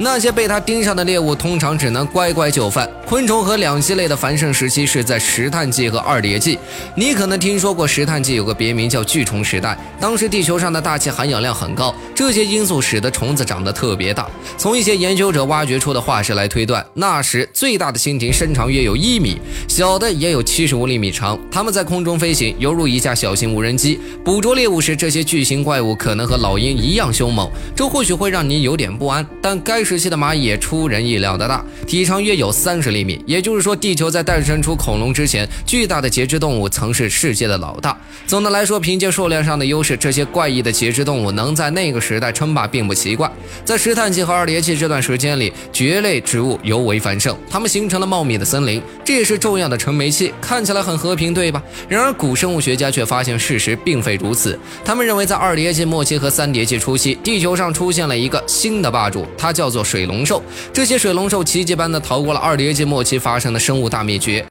那些被它盯上的猎物通常只能乖乖就范。昆虫和两栖类的繁盛时期是在石炭纪和二叠纪。你可能听说过石炭纪有个别名叫巨虫时代，当时地球上的大气含氧量很高，这些因素使得虫子长得特别大。从一些研究者挖掘出的化石来推断，那时最大的蜻蜓身长约有一米，小的也有七十五厘米长。它们在空中飞行，犹如一架小型无人机。捕捉猎物时，这些巨型怪物可能和老鹰一样凶猛，这或许会让你有点不安。但该时期的蚂蚁也出人意料的大，体长约有三十厘米。也就是说，地球在诞生出恐龙之前，巨大的节肢动物曾是世界的老大。总的来说，凭借数量上的优势，这些怪异的节肢动物能在那个时代称霸并不奇怪。在石炭纪和二叠纪这段时间里，蕨类植物尤为繁盛，它们形成了茂密的森林，这也是重要的成煤器。看起来很和平，对吧？然而，古生物学家却发现事实并非如此。他们认为，在二叠纪末期和三叠纪初期，地球上出现了一个新的霸主，它叫做水龙兽。这些水龙兽奇迹般的逃过了二叠纪末期发生的生物大灭绝。